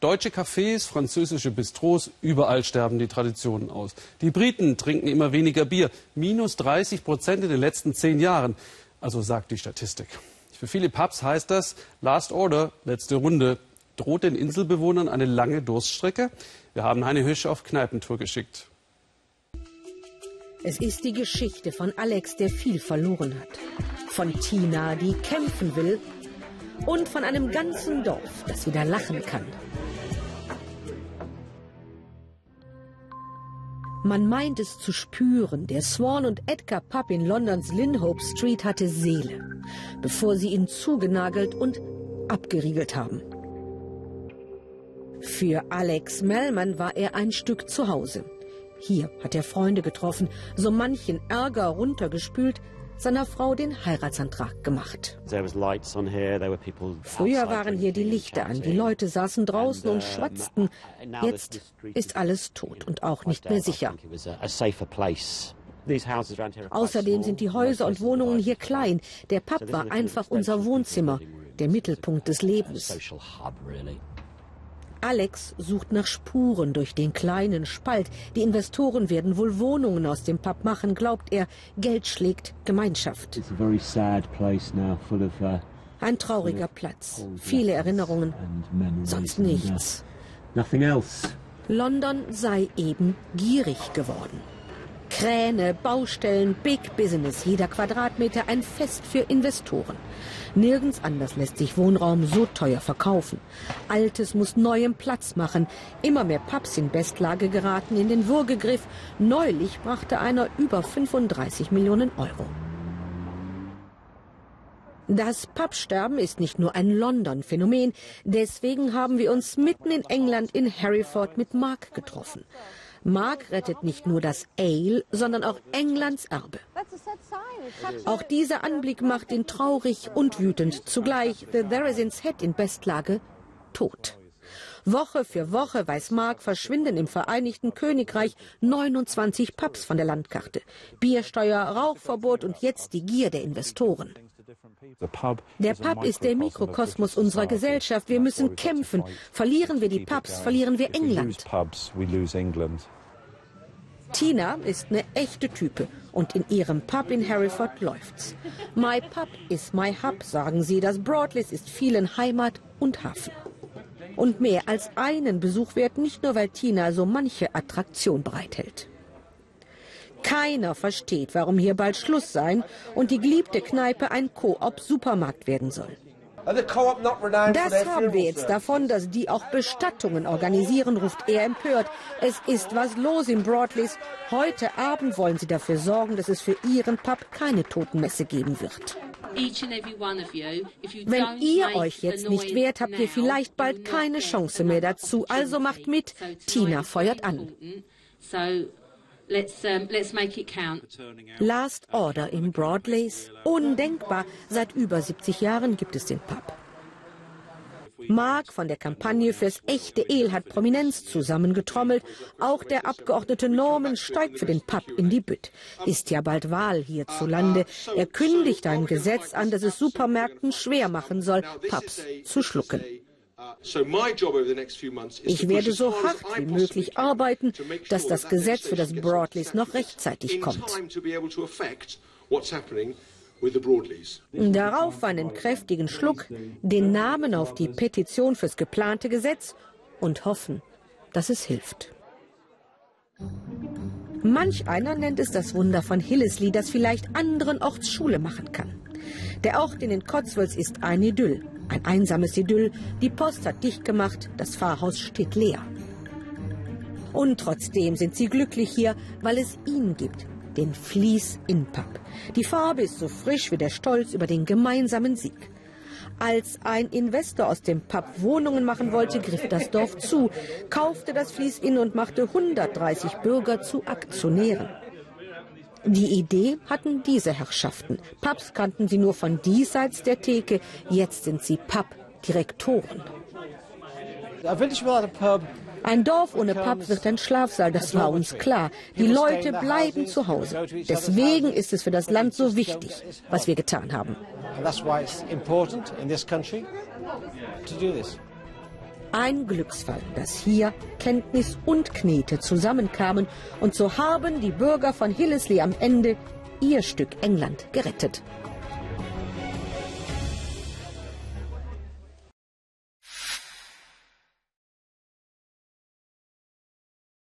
Deutsche Cafés, französische Bistros, überall sterben die Traditionen aus. Die Briten trinken immer weniger Bier, minus 30 Prozent in den letzten zehn Jahren. Also sagt die Statistik. Für viele Pubs heißt das Last Order, letzte Runde. Droht den Inselbewohnern eine lange Durststrecke? Wir haben Heine Hüsch auf Kneipentour geschickt. Es ist die Geschichte von Alex, der viel verloren hat. Von Tina, die kämpfen will. Und von einem ganzen Dorf, das wieder lachen kann. Man meint es zu spüren, der Swan und Edgar Pub in Londons Linhope Street hatte Seele, bevor sie ihn zugenagelt und abgeriegelt haben. Für Alex Mellman war er ein Stück zu Hause. Hier hat er Freunde getroffen, so manchen Ärger runtergespült, seiner Frau den Heiratsantrag gemacht. Früher waren hier die Lichter an, die Leute saßen draußen und schwatzten. Jetzt ist alles tot und auch nicht mehr sicher. Außerdem sind die Häuser und Wohnungen hier klein. Der Pub war einfach unser Wohnzimmer, der Mittelpunkt des Lebens. Alex sucht nach Spuren durch den kleinen Spalt. Die Investoren werden wohl Wohnungen aus dem Pub machen, glaubt er. Geld schlägt Gemeinschaft. Uh, Ein trauriger Platz. Viele Erinnerungen. Sonst nichts. London sei eben gierig geworden. Kräne, Baustellen, Big Business, jeder Quadratmeter ein Fest für Investoren. Nirgends anders lässt sich Wohnraum so teuer verkaufen. Altes muss neuem Platz machen. Immer mehr Pubs in Bestlage geraten in den Würgegriff. Neulich brachte einer über 35 Millionen Euro. Das Pubsterben ist nicht nur ein London-Phänomen. Deswegen haben wir uns mitten in England in Hereford mit Mark getroffen. Mark rettet nicht nur das Ale, sondern auch Englands Erbe. Auch dieser Anblick macht ihn traurig und wütend. Zugleich The Theresins Head in Bestlage tot. Woche für Woche, weiß Mark, verschwinden im Vereinigten Königreich 29 Pubs von der Landkarte. Biersteuer, Rauchverbot und jetzt die Gier der Investoren. Der Pub ist der Mikrokosmos unserer Gesellschaft. Wir müssen kämpfen. Verlieren wir die Pubs, verlieren wir England. Tina ist eine echte Type und in ihrem Pub in Hereford läuft's. My Pub is my Hub, sagen sie. Das Broadleys ist vielen Heimat und Hafen. Und mehr als einen Besuch wert, nicht nur weil Tina so manche Attraktion bereithält. Keiner versteht, warum hier bald Schluss sein und die geliebte Kneipe ein Koop-Supermarkt werden soll. Das haben wir jetzt davon, dass die auch Bestattungen organisieren, ruft er empört. Es ist was los im Broadleys. Heute Abend wollen sie dafür sorgen, dass es für ihren Pub keine Totenmesse geben wird. Wenn ihr euch jetzt nicht wehrt, habt ihr vielleicht bald keine Chance mehr dazu. Also macht mit. Tina feuert an. Let's, um, let's make it count. Last Order im Broadleys. Undenkbar. Seit über 70 Jahren gibt es den Pub. Mark von der Kampagne fürs echte El hat Prominenz zusammengetrommelt. Auch der Abgeordnete Norman steigt für den Pub in die Bütt. Ist ja bald Wahl hierzulande. Er kündigt ein Gesetz an, das es Supermärkten schwer machen soll, Pubs zu schlucken. Ich werde so hart wie möglich arbeiten, dass das Gesetz für das Broadleys noch rechtzeitig kommt. Darauf einen kräftigen Schluck, den Namen auf die Petition fürs geplante Gesetz und hoffen, dass es hilft. Manch einer nennt es das Wunder von Hillesley, das vielleicht anderen Orts Schule machen kann. Der Ort in den Cotswolds ist ein Idyll, ein einsames Idyll. Die Post hat dicht gemacht, das Pfarrhaus steht leer. Und trotzdem sind sie glücklich hier, weil es ihn gibt, den Fleece in Pub. Die Farbe ist so frisch wie der Stolz über den gemeinsamen Sieg. Als ein Investor aus dem Pub Wohnungen machen wollte, griff das Dorf zu, kaufte das Fließ in und machte 130 Bürger zu Aktionären. Die Idee hatten diese Herrschaften. Pubs kannten sie nur von diesseits der Theke. Jetzt sind sie Pub-Direktoren. Ein Dorf ohne Pub wird ein Schlafsaal, das war uns klar. Die Leute bleiben zu Hause. Deswegen ist es für das Land so wichtig, was wir getan haben. Ein Glücksfall, dass hier Kenntnis und Knete zusammenkamen und so haben die Bürger von Hillesley am Ende ihr Stück England gerettet.